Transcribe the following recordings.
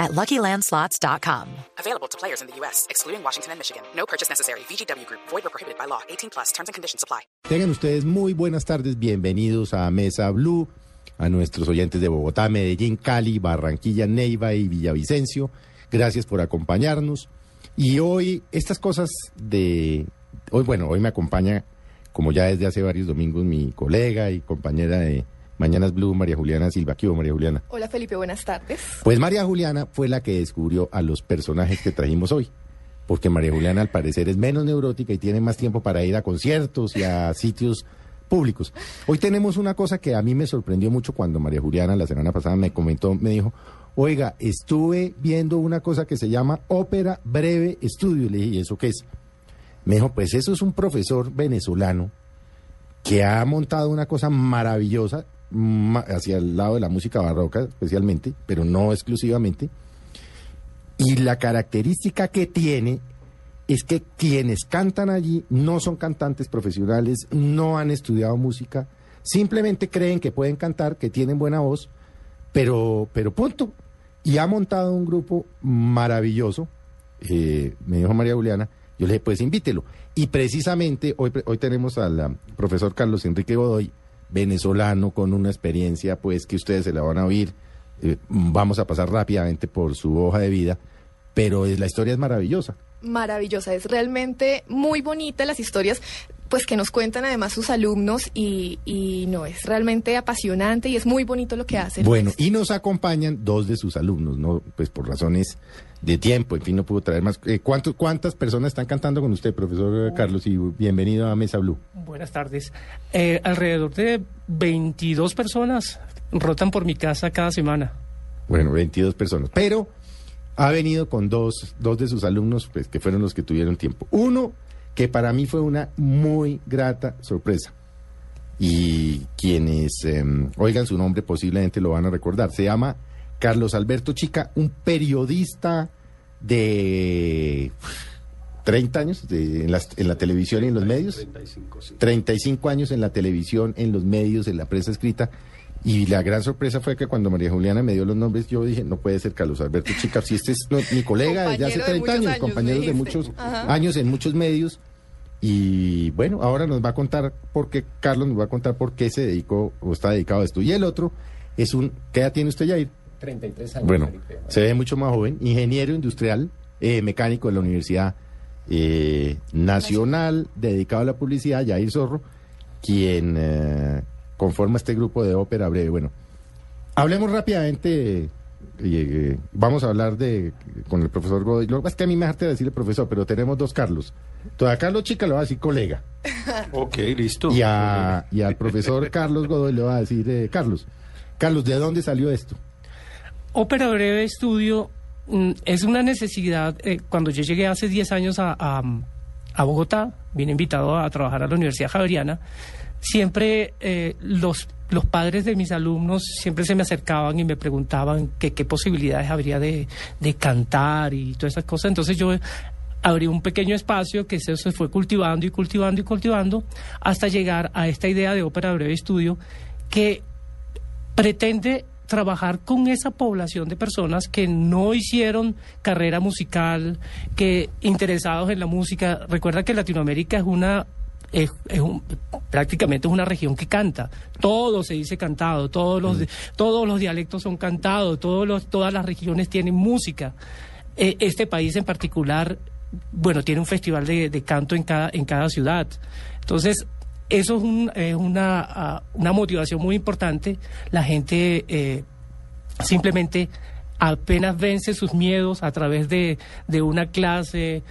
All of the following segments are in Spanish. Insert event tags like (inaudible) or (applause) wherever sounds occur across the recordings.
at LuckyLandSlots.com. Available to players in the U.S., excluding Washington and Michigan. No purchase necessary. VGW Group. Void or prohibited by law. 18 plus. Terms and conditions apply. Tengan ustedes muy buenas tardes. Bienvenidos a Mesa Blue, a nuestros oyentes de Bogotá, Medellín, Cali, Barranquilla, Neiva y Villavicencio. Gracias por acompañarnos. Y hoy, estas cosas de... Hoy, bueno, hoy me acompaña, como ya desde hace varios domingos, mi colega y compañera de Mañanas Blue, María Juliana Silva. ¿Qué hubo, María Juliana? Hola Felipe, buenas tardes. Pues María Juliana fue la que descubrió a los personajes que trajimos hoy. Porque María Juliana al parecer es menos neurótica y tiene más tiempo para ir a conciertos y a (laughs) sitios públicos. Hoy tenemos una cosa que a mí me sorprendió mucho cuando María Juliana la semana pasada me comentó, me dijo, oiga, estuve viendo una cosa que se llama Ópera Breve Estudio. Y le dije, ¿y eso qué es? Me dijo, pues eso es un profesor venezolano que ha montado una cosa maravillosa ma- hacia el lado de la música barroca especialmente, pero no exclusivamente. Y la característica que tiene es que quienes cantan allí no son cantantes profesionales, no han estudiado música, simplemente creen que pueden cantar, que tienen buena voz, pero, pero punto. Y ha montado un grupo maravilloso, eh, me dijo María Juliana, yo le dije, pues invítelo. Y precisamente hoy, hoy tenemos al ah, profesor Carlos Enrique Godoy, venezolano, con una experiencia pues que ustedes se la van a oír. Eh, vamos a pasar rápidamente por su hoja de vida, pero es, la historia es maravillosa. Maravillosa, es realmente muy bonita las historias pues que nos cuentan además sus alumnos y, y no, es realmente apasionante y es muy bonito lo que hacen. Bueno, y nos acompañan dos de sus alumnos, no, pues por razones de tiempo, en fin, no pudo traer más. Eh, ¿cuánto- ¿Cuántas personas están cantando con usted, profesor Carlos? Y bienvenido a Mesa Blue. Buenas tardes. Eh, alrededor de 22 personas rotan por mi casa cada semana. Bueno, 22 personas. Pero ha venido con dos, dos de sus alumnos, pues que fueron los que tuvieron tiempo. Uno, que para mí fue una muy grata sorpresa. Y quienes eh, oigan su nombre posiblemente lo van a recordar. Se llama Carlos Alberto Chica, un periodista de 30 años de- en, las- en la televisión y en los medios. 35 años en la televisión, en los medios, en la prensa escrita. Y la gran sorpresa fue que cuando María Juliana me dio los nombres, yo dije, no puede ser Carlos Alberto Chica, si este es no, mi colega desde hace Compañero de 30 muchos años, años, compañeros de muchos Ajá. años en muchos medios. Y bueno, ahora nos va a contar por qué, Carlos nos va a contar por qué se dedicó o está dedicado a esto. Y el otro es un, ¿qué edad tiene usted, Jair? 33 años. Bueno, Felipe. se ve mucho más joven, ingeniero industrial, eh, mecánico de la Universidad eh, Nacional, dedicado a la publicidad, Jair Zorro, quien eh, conforma este grupo de ópera breve. Bueno, hablemos rápidamente, eh, vamos a hablar de con el profesor Godoy. Lo que pasa es que a mí me hace decirle profesor, pero tenemos dos Carlos. Entonces a Carlos Chica le va a decir colega. (laughs) Ok, listo. Y, a- y al profesor Carlos Godoy le va a decir eh, Carlos. Carlos, ¿de dónde salió esto? Ópera Breve Estudio mm, es una necesidad. eh, cuando yo llegué hace 10 años a, a- a Bogotá, vine invitado a trabajar a la Universidad Javeriana, siempre eh, los, los padres de mis alumnos siempre se me acercaban y me preguntaban qué posibilidades habría de, de cantar y todas esas cosas. Entonces yo abrí un pequeño espacio que se, se fue cultivando y cultivando y cultivando hasta llegar a esta idea de Ópera Breve Estudio que pretende trabajar con esa población de personas que no hicieron carrera musical, que interesados en la música. Recuerda que Latinoamérica es una es, es un- prácticamente es una región que canta. Todo se dice cantado, todos los todos los dialectos son cantados, todos los todas las regiones tienen música. Eh, este país en particular, bueno, tiene un festival de, de canto en cada en cada ciudad. Entonces eso es, un- es una, ah, una motivación muy importante. La gente eh, simplemente apenas vence sus miedos a través de, de una clase,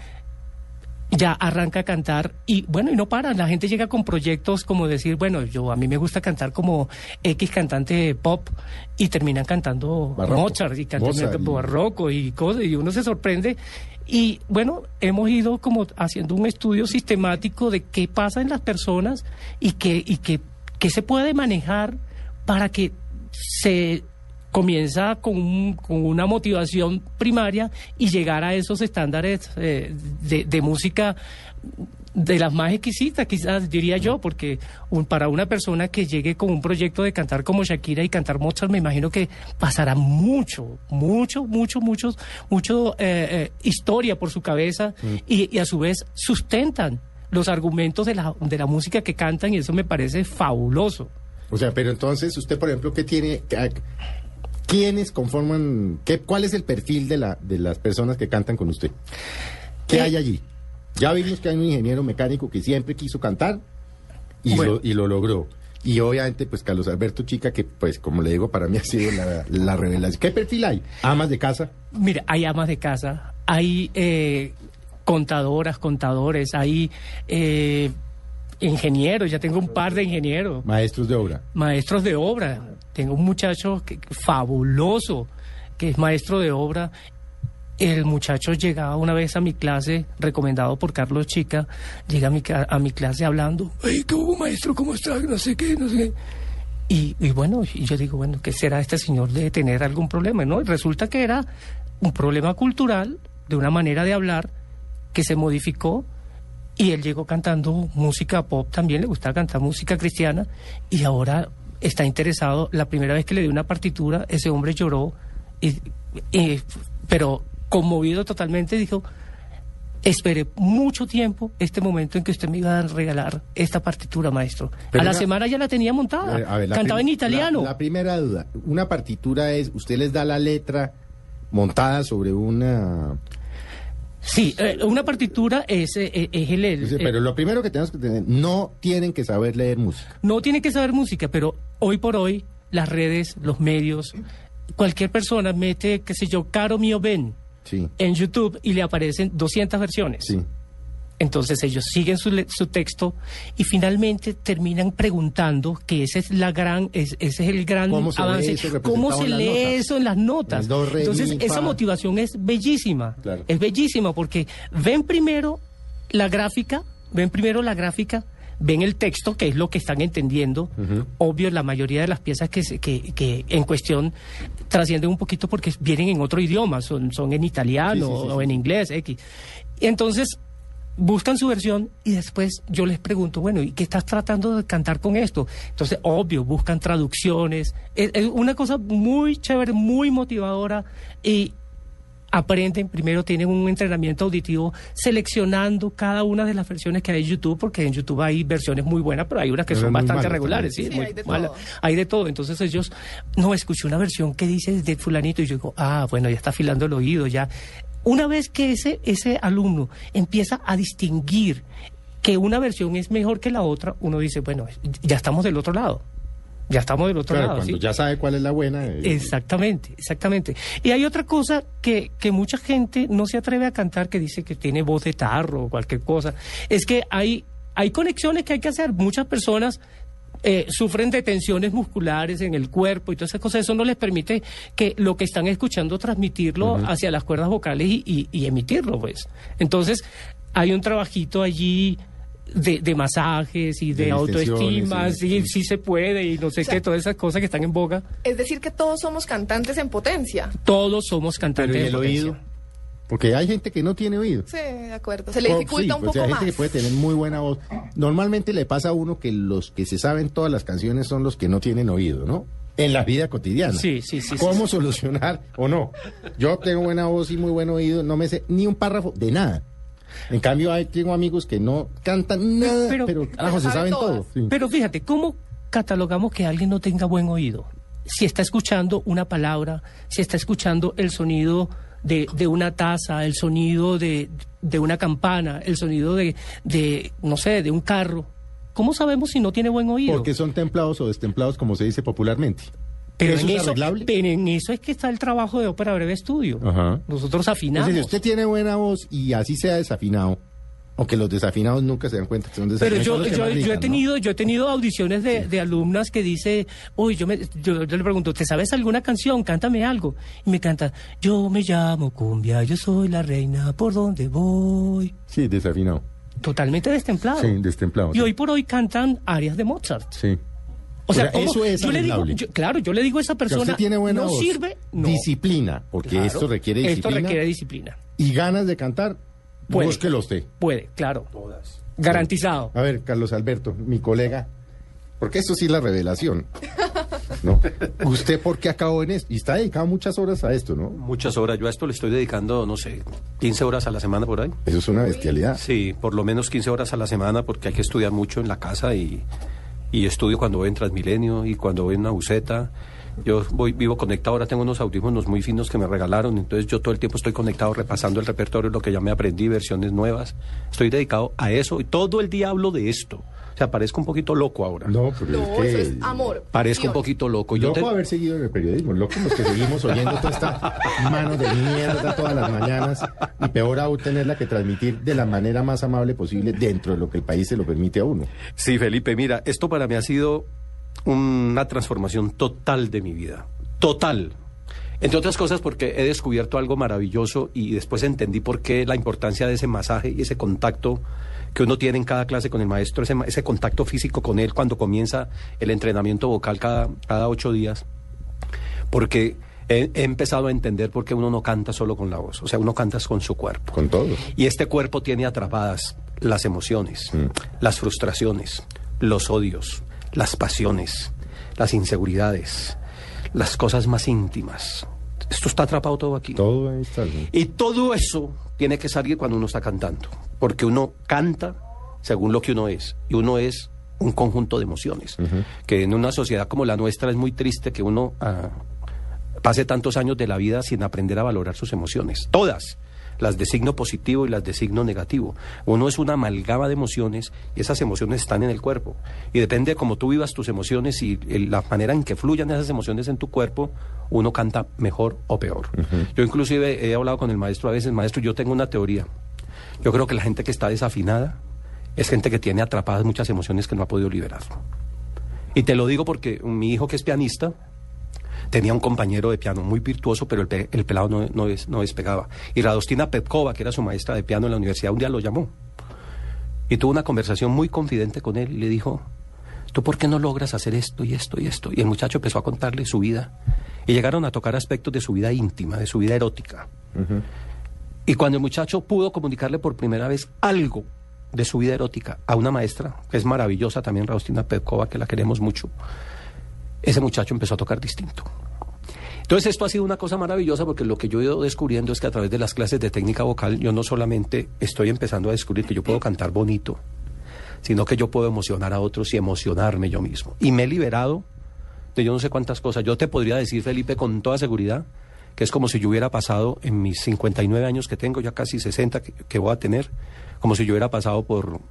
ya arranca a cantar y bueno, y no para, la gente llega con proyectos como decir, bueno, yo a mí me gusta cantar como X cantante pop y terminan cantando Barroco. Mozart y cantan Mozart y- barroco y cosas y uno se sorprende Y bueno, hemos ido como haciendo un estudio sistemático de qué pasa en las personas y qué, y qué, qué se puede manejar para que se comienza con, un- con una motivación primaria y llegar a esos estándares eh, de, de música de las más exquisitas, quizás diría yo, porque un- para una persona que llegue con un proyecto de cantar como Shakira y cantar Mozart, me imagino que pasará mucho, mucho, mucho, mucho, mucho eh, eh, historia por su cabeza y, y a su vez sustentan los argumentos de la, de la música que cantan y eso me parece fabuloso. O sea, pero entonces usted, por ejemplo, ¿qué tiene? ¿Quiénes conforman? Qué, ¿Cuál es el perfil de, la, de las personas que cantan con usted? ¿Qué hay allí? Ya vimos que hay un ingeniero mecánico que siempre quiso cantar y, Bueno. lo, y lo logró. Y obviamente, pues Carlos Alberto Chica, que pues como le digo, para mí ha sido la, la revelación. ¿Qué perfil hay? ¿Amas de casa? Mira, hay amas de casa, hay eh, contadoras, contadores, hay eh, ingenieros, ya tengo un par de ingenieros, Maestros de obra. maestros de obra. Tengo un muchacho que- fabuloso que es maestro de obra. El muchacho llegaba una vez a mi clase, recomendado por Carlos Chica, llega a mi, a mi clase hablando, ¡Ay, qué hubo, maestro, cómo está! No sé qué, no sé qué. Y, y bueno, y yo digo, bueno, ¿qué será este señor de tener algún problema? ¿no? Y resulta que era un problema cultural, de una manera de hablar, que se modificó y él llegó cantando música pop, también le gustaba cantar música cristiana y ahora está interesado. La primera vez que le di una partitura, ese hombre lloró, y, y- pero conmovido totalmente, dijo, esperé mucho tiempo este momento en que usted me iba a regalar esta partitura, maestro. Pero a la una- semana ya la tenía montada, Eh, a ver, la cantaba en italiano. La, la primera duda. Una partitura es, usted les da la letra montada sobre una... Sí, eh, una partitura es, eh, es el... pero lo primero que tenemos que tener, no tienen que saber leer música. No tiene que saber música, pero hoy por hoy las redes, los medios, cualquier persona mete, qué sé yo, Caro Mío Ben Sí, en YouTube y le aparecen 200 versiones. sí. Entonces ellos siguen su, su texto y finalmente terminan preguntando que ese es la gran, es- ese es el gran ¿Cómo se ve avance. ¿Cómo se lee notas? eso en las notas? Las do, re, Entonces mi, esa motivación es bellísima. Claro. Es bellísima porque ven primero la gráfica, ven primero la gráfica, ven el texto, que es lo que están entendiendo. Obvio, la mayoría de las piezas que, se- que, que en cuestión trascienden un poquito porque vienen en otro idioma, son, son en italiano Sí, sí, sí, o en inglés, X. Y entonces buscan su versión y después yo les pregunto, bueno, ¿y qué estás tratando de cantar con esto? Entonces, obvio, buscan traducciones. Es, es una cosa muy chévere, muy motivadora y aprenden, primero tienen un entrenamiento auditivo seleccionando cada una de las versiones que hay en YouTube, porque en YouTube hay versiones muy buenas, pero hay unas que Pero son bastante malas regulares, sí, también. Sí, muy hay de malas. todo. Hay de todo. Entonces ellos, no, escuché una versión que dice de fulanito y yo digo, ah, bueno, ya está afilando el oído, ya. Una vez que ese, ese alumno empieza a distinguir que una versión es mejor que la otra, uno dice, bueno, ya estamos del otro lado. Ya estamos del otro Claro, lado. cuando ¿sí? ya sabe cuál es la buena. eh, Exactamente, exactamente. Y hay otra cosa que, que mucha gente no se atreve a cantar, que dice que tiene voz de tarro o cualquier cosa. Es que hay, hay conexiones que hay que hacer. Muchas personas eh, sufren de tensiones musculares en el cuerpo y todas esas cosas. Eso no les permite que lo que están escuchando transmitirlo hacia las cuerdas vocales y, y- y emitirlo, pues. Entonces, hay un trabajito allí. De, de masajes y de, De autoestima, sí, se puede y no sé sea, qué, todas esas cosas que están en boga. Es decir, que todos somos cantantes en potencia. Todos somos cantantes ¿y de el potencia. oído? Porque hay gente que no tiene oído. Sí, de acuerdo. Se le Oh, dificulta sí, un pues, poco hay más. gente que puede tener muy buena voz. Normalmente le pasa a uno que los que se saben todas las canciones son los que no tienen oído, ¿no? En la vida cotidiana. Sí, sí, sí, ¿Cómo sí, solucionar o no? Yo tengo buena voz y muy buen oído, no me sé ni un párrafo de nada. En cambio, hay, tengo amigos que no cantan nada, pero, Pero- carajo, se Saben saben todas. todo. sí. Pero fíjate, ¿cómo catalogamos que alguien no tenga buen oído? Si está escuchando una palabra, si está escuchando el sonido de, de una taza, el sonido de, de una campana, el sonido de, de, no sé, de un carro. ¿Cómo sabemos si no tiene buen oído? Porque son templados o destemplados, como se dice popularmente. pero, ¿Eso en es eso, pero en eso es que está el trabajo de ópera breve estudio. Ajá. Nosotros afinamos. decir, usted tiene buena voz y así sea desafinado, Aunque los desafinados nunca se dan cuenta que son Pero desafinados. yo, que yo, he tenido, yo he tenido audiciones de, de alumnas que dice, uy, yo, me, yo, yo le pregunto, ¿te sabes alguna canción? Cántame algo. Y me canta, yo me llamo cumbia, yo soy la reina, ¿por dónde voy? Sí, desafinado. Totalmente destemplado. Sí, destemplado. Y sí. hoy por hoy cantan arias de Mozart. Sí. O sea, eso es yo le digo, yo- claro, yo le digo a esa persona, usted tiene buena no voz. sirve, no. Disciplina, porque Claro, esto requiere Esto disciplina. requiere disciplina. Y ganas de cantar, Puede. búsquelo usted. Puede, claro. Garantizado. A ver, Carlos Alberto, mi colega, porque esto sí es la revelación. (laughs) ¿No? ¿Usted por qué acabó en esto? Y está dedicado muchas horas a esto, ¿no? Muchas horas. Yo a esto le estoy dedicando, no sé, 15 horas a la semana por ahí. Eso es una bestialidad. Sí, por lo menos 15 horas a la semana porque hay que estudiar mucho en la casa y, y estudio cuando voy en Transmilenio y cuando voy en una buseta. Yo voy, vivo conectado, ahora tengo unos audífonos muy finos que me regalaron, entonces yo todo el tiempo estoy conectado repasando el repertorio, lo que ya me aprendí, versiones nuevas. Estoy dedicado a eso y todo el día hablo de esto. O sea, parezco un poquito loco ahora. No, pero No, es que... eso es amor. Parezco un poquito loco. Yo Loco te- haber seguido en el periodismo, loco los que seguimos oyendo toda esta mano de mierda todas las mañanas y peor aún tenerla que transmitir de la manera más amable posible dentro de lo que el país se lo permite a uno. Sí, Felipe, mira, esto para mí ha sido una transformación total de mi vida. Total. Entre otras cosas porque he descubierto algo maravilloso y después entendí por qué la importancia de ese masaje y ese contacto que uno tiene en cada clase con el maestro, ese, contacto físico con él cuando comienza el entrenamiento vocal cada, cada ocho días. Porque he, he empezado a entender por qué uno no canta solo con la voz, o sea, uno canta con su cuerpo. Con todo. Y este cuerpo tiene atrapadas las emociones, Mm. las frustraciones, los odios, las pasiones, las inseguridades, las cosas más íntimas. Esto está atrapado todo aquí. Todo ahí está. Y todo eso tiene que salir cuando uno está cantando, porque uno canta según lo que uno es, y uno es un conjunto de emociones, que en una sociedad como la nuestra es muy triste que uno ah, pase tantos años de la vida sin aprender a valorar sus emociones, todas, las de signo positivo y las de signo negativo. Uno es una amalgama de emociones y esas emociones están en el cuerpo. Y depende de cómo tú vivas tus emociones y la manera en que fluyan esas emociones en tu cuerpo, uno canta mejor o peor. Yo inclusive he hablado con el maestro a veces, maestro, yo tengo una teoría. Yo creo que la gente que está desafinada es gente que tiene atrapadas muchas emociones que no ha podido liberar. Y te lo digo porque mi hijo que es pianista, tenía un compañero de piano muy virtuoso, pero el, pe- el pelado no, no, des- no despegaba. Y Radostina Petkova, que era su maestra de piano en la universidad, un día lo llamó. Y tuvo una conversación muy confidente con él y le dijo, ¿tú por qué no logras hacer esto y esto y esto? Y el muchacho empezó a contarle su vida. Y llegaron a tocar aspectos de su vida íntima, de su vida erótica. Y cuando el muchacho pudo comunicarle por primera vez algo de su vida erótica a una maestra, que es maravillosa también, Radostina Petkova, que la queremos mucho, ese muchacho empezó a tocar distinto. Entonces esto ha sido una cosa maravillosa porque lo que yo he ido descubriendo es que a través de las clases de técnica vocal yo no solamente estoy empezando a descubrir que yo puedo cantar bonito, sino que yo puedo emocionar a otros y emocionarme yo mismo. Y me he liberado de yo no sé cuántas cosas. Yo te podría decir, Felipe, con toda seguridad, que es como si yo hubiera pasado en mis 59 años que tengo, ya casi 60 que, que voy a tener, como si yo hubiera pasado por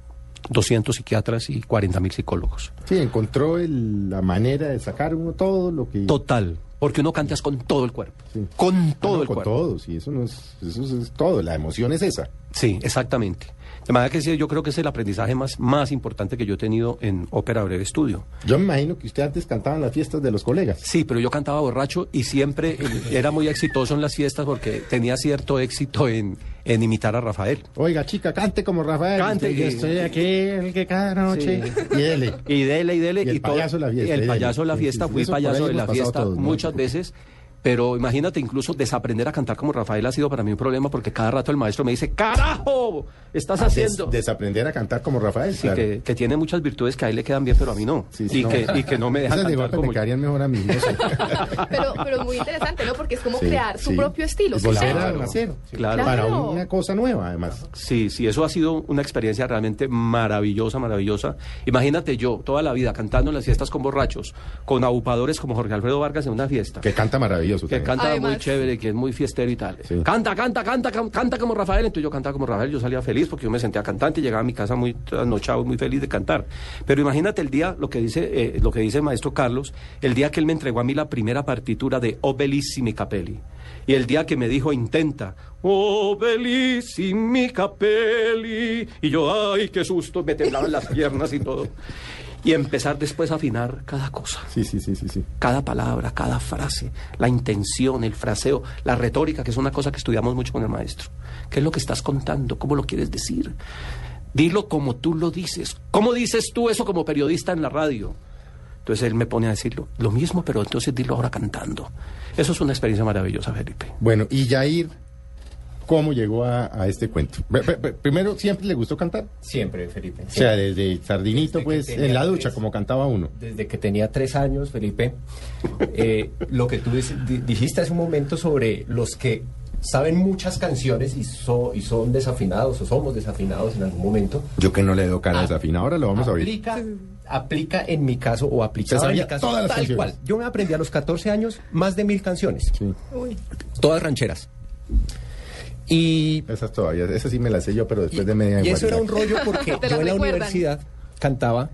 200 psiquiatras y 40 mil psicólogos. Sí, encontró el- la manera de sacar uno todo lo que... Total, porque uno cantas con todo el cuerpo, Sí. con todo Ah, no, el con cuerpo. todo, sí, eso no es, eso es, es todo, la emoción es esa. Sí, exactamente. De manera que sí, yo creo que es el aprendizaje más, más importante que yo he tenido en Ópera Breve Estudio. Yo me imagino que usted antes cantaba en las fiestas de los colegas. Sí, pero yo cantaba borracho y siempre eh, era muy exitoso en las fiestas porque tenía cierto éxito en, en imitar a Rafael. Oiga, chica, cante como Rafael. Cante, Yo y- estoy aquí, el que cada noche. Sí. Y dele. Y dele, y dele. Y el todo- payaso de la fiesta, y El y payaso de la fiesta, fui payaso de la fiesta todos, ¿no? muchas veces. Pero imagínate, incluso desaprender a cantar como Rafael ha sido para mí un problema porque cada rato el maestro me dice, ¡carajo! Estás haciendo. Des- desaprender a cantar como Rafael. Sí, claro. que, que tiene muchas virtudes que a él le quedan bien, pero a mí no. Sí, sí, y, no. Que, y que no me deja Esas de cantar golpe como me mejor a mí. no sé. (laughs) Pero, pero muy interesante, ¿no? Porque es como Sí, crear su sí. propio estilo. Volver sello. a nacer. Claro. Para Claro. una cosa nueva, además. Sí, sí, eso ha sido una experiencia realmente maravillosa, maravillosa. Imagínate yo, toda la vida cantando en las fiestas con borrachos, con abupadores como Jorge Alfredo Vargas en una fiesta. Que canta maravilloso. Que también. canta Además- muy chévere, que es muy fiestero y tal. Sí. Canta, canta, canta, canta como Rafael. Entonces yo cantaba como Rafael, yo salía feliz porque yo me sentía cantante y llegaba a mi casa muy trasnochado, muy feliz de cantar. Pero imagínate el día, lo que dice, eh, lo que dice el maestro Carlos, el día que él me entregó a mí la primera partitura de O Bellissimi Capelli. Y el día que me dijo, intenta Oh, bellissimi capelli. Y yo, ay, qué susto, me temblaban las piernas y todo. Y empezar después a afinar cada cosa. Sí, sí, sí, sí, sí. Cada palabra, cada frase, la intención, el fraseo, la retórica, que es una cosa que estudiamos mucho con el maestro. ¿Qué es lo que estás contando? ¿Cómo lo quieres decir? Dilo como tú lo dices. ¿Cómo dices tú eso como periodista en la radio? Entonces él me pone a decirlo, lo mismo, pero entonces dilo ahora cantando. Eso es una experiencia maravillosa, Felipe. Bueno, y Jair, ¿cómo llegó a, a este cuento? Primero, ¿siempre le gustó cantar? Siempre, Felipe. O sea, desde Sardinito, Desde pues, en la ducha, tres. como cantaba uno. Desde que tenía tres años, Felipe, eh, lo que tú dijiste hace un momento sobre los que saben muchas canciones y, so- y son desafinados o somos desafinados en algún momento. Yo que no le doy cara Ah, desafina, ahora lo vamos a oír. Aplica, aplica en mi caso o aplicaba Se en mi caso todas las tal canciones. cual. Yo me aprendí a los 14 años más de mil canciones, Sí, Uy. todas rancheras. Y esas todavía, esas sí me las sé yo, pero después de media Y eso era un rollo (laughs) porque yo en la universidad cantaba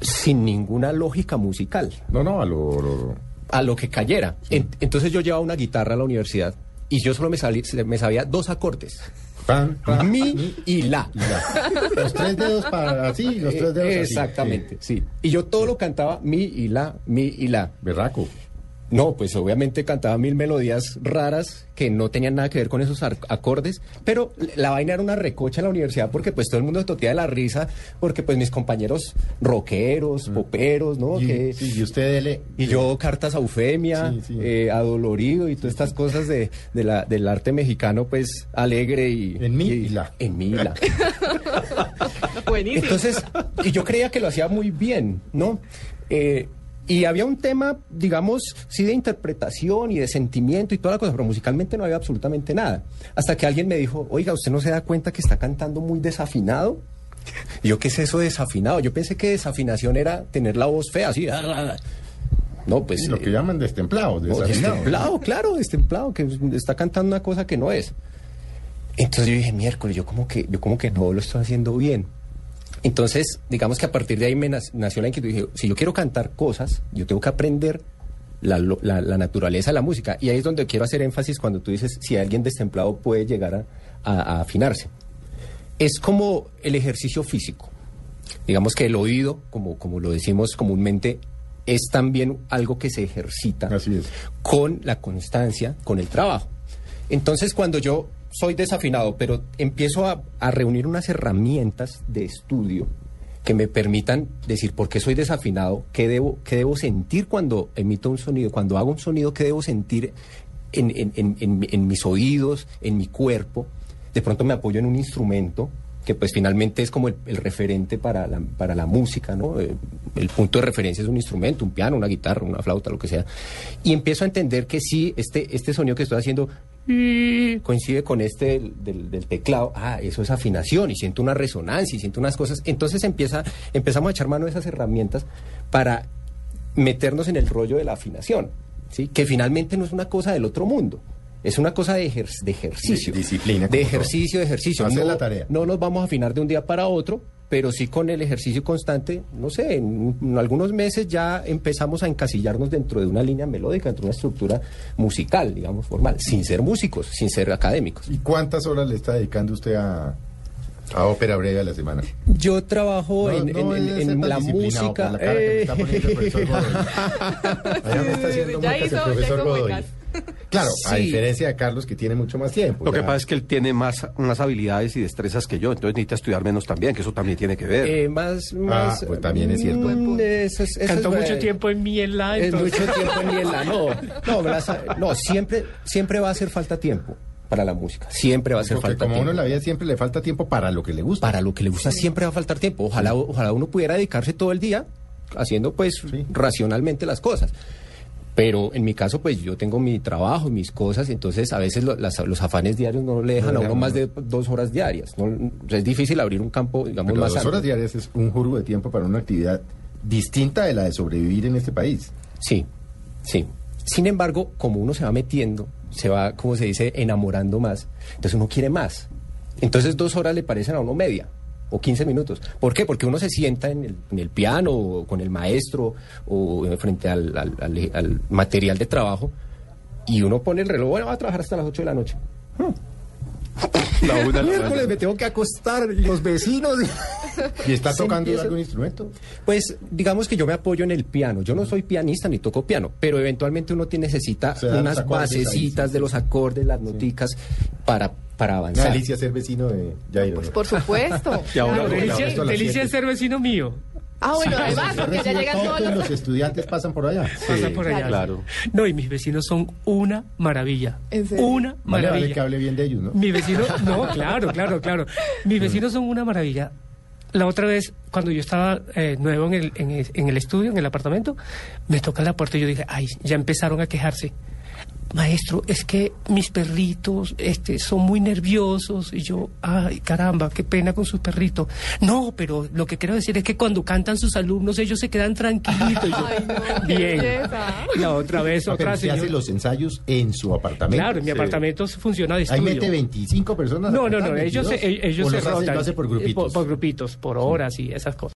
sin ninguna lógica musical, No, no, a lo... lo- a lo que cayera. En- entonces yo llevaba una guitarra a la universidad y yo solo me, salí- me sabía dos acordes, pan, pan, mi y la. Los tres dedos para así, los tres dedos. Exactamente, Sí. sí. Y yo todo lo cantaba mi y la, mi y la. Berraco. No, pues obviamente cantaba mil melodías raras que no tenían nada que ver con esos acordes, pero la vaina era una recocha en la universidad porque pues todo el mundo se totía de la risa, porque pues mis compañeros rockeros, poperos, ¿no? Y, Que- sí, y usted dele. y yo cartas a Eufemia, Sí, sí. eh, adolorido y todas estas cosas de, de la, del arte mexicano pues alegre y... En mi y la. En mi y la. (laughs) Buenísimo. Entonces, y yo creía que lo hacía muy bien, ¿no? Eh, y había un tema, digamos, sí de interpretación y de sentimiento y toda la cosa, pero musicalmente no había absolutamente nada. Hasta que alguien me dijo, oiga, ¿usted no se da cuenta que está cantando muy desafinado? Y yo, ¿qué es eso de desafinado? Yo pensé que desafinación era tener la voz fea, así. ah, No, pues... Lo que eh, llaman destemplados, no, desafinados. destemplado, claro, destemplado, que está cantando una cosa que no es. Entonces yo dije, miércoles, yo como que, yo como que no lo estoy haciendo bien. Entonces, digamos que a partir de ahí me nació la inquietud. Dije, si yo quiero cantar cosas, yo tengo que aprender la, lo- la- la naturaleza de la música. Y ahí es donde quiero hacer énfasis cuando tú dices si alguien destemplado puede llegar a, a- a afinarse. Es como el ejercicio físico. Digamos que el oído, como, como lo decimos comúnmente, es también algo que se ejercita Así es. con la constancia, con el trabajo. Entonces, cuando yo soy desafinado, pero empiezo a, a reunir unas herramientas de estudio que me permitan decir por qué soy desafinado, qué debo, qué debo sentir cuando emito un sonido, cuando hago un sonido, qué debo sentir en, en- en- en- mis oídos, en mi cuerpo. De pronto me apoyo en un instrumento que pues finalmente es como el, el referente para la, para la música, ¿no? Eh, el punto de referencia es un instrumento, un piano, una guitarra, una flauta, lo que sea. Y empiezo a entender que sí, este, este sonido que estoy haciendo y coincide con este del, del- del teclado. Ah, eso es afinación y siento una resonancia y siento unas cosas. Entonces empieza, empezamos a echar mano de esas herramientas para meternos en el rollo de la afinación, ¿sí? Que finalmente no es una cosa del otro mundo. Es una cosa de, ejer- de ejercicio. De disciplina, De ejercicio, de ejercicio. No, la tarea. no nos vamos a afinar de un día para otro, pero sí con el ejercicio constante, no sé, en, en algunos meses ya empezamos a encasillarnos dentro de una línea melódica, dentro de una estructura musical, digamos, formal, sin ser músicos, sin ser académicos. ¿Y cuántas horas le está dedicando usted a, a ópera breve a la semana? Yo trabajo No, en, no la música. por la cara que me está eh, poniendo el profesor Godoy. (laughs) Allá me está haciendo Ya muecas hizo- el ya profesor hizo Godoy. Claro, a diferencia de Carlos que tiene mucho más tiempo. Lo que pasa es que él tiene más, más habilidades y destrezas que yo, entonces necesita estudiar menos también, que eso también tiene que ver. eh, más, más. pues también es cierto. mm, eso es- eso Cantó es- mucho eh, tiempo en mi en la, Es entonces- mucho tiempo en Miela, no. No, no, siempre, siempre va a hacer falta tiempo para la música. Siempre va a hacer Porque falta como a tiempo. uno en la vida siempre le falta tiempo para lo que le gusta. Para lo que le gusta siempre va a faltar tiempo. Ojalá, ojalá uno pudiera dedicarse todo el día haciendo pues Sí. racionalmente las cosas. Pero en mi caso, pues yo tengo mi trabajo y mis cosas, entonces a veces lo- las- los afanes diarios no le dejan No a uno más de dos horas diarias. ¿no? Es difícil abrir un campo, digamos, Pero más dos amplio. horas diarias es un jurgo de tiempo para una actividad distinta de la de sobrevivir en este país. Sí, sí. Sin embargo, como uno se va metiendo, se va, como se dice, enamorando más, entonces uno quiere más. Entonces dos horas le parecen a uno media o 15 minutos. ¿Por qué? Porque uno se sienta en el, en el piano o con el maestro o eh, frente al, al- al- al material de trabajo y uno pone el reloj, bueno, va a trabajar hasta las 8 de la noche. (laughs) La una de la Miércoles mañana. me tengo que acostar, los vecinos. ¿Y está tocando empieza- algún instrumento? Pues digamos que yo me apoyo en el piano. Yo no soy pianista ni toco piano, pero eventualmente uno tiene, necesita unas basecitas sí. de los acordes, las noticas para, para avanzar. Delicia ser vecino de Jairo. Pues por supuesto. (laughs) Y ahora- delicia, ser vecino mío. Ah, bueno, además, porque ya llegan todo, todos todos los... los estudiantes pasan por allá. Pasa por allá. Claro. No, y mis vecinos son una maravilla. ¿En serio? Una Vale, vale maravilla. que hable bien de ellos, ¿no? Mi vecino, no, claro, claro, claro. Mis vecinos son una maravilla. La otra vez, cuando yo estaba eh, nuevo en el, en, el, en el estudio, en el apartamento, me tocan la puerta y yo dije, ay, ya empezaron a quejarse. Maestro, es que mis perritos este, son muy nerviosos. Y yo, ay, caramba, qué pena con sus perritos. No, pero lo que quiero decir es que cuando cantan sus alumnos, ellos se quedan tranquilitos. Y yo, Ay, no, bien. La otra vez, No, otra usted hace señora. los ensayos en su apartamento. Claro, en mi Sí. apartamento funciona de Ahí estudio. mete 25 personas. No, no, no, ellos, 22, se- ellos se hace- rotan. lo hace por eh, grupitos. Por, por grupitos, por horas y esas cosas.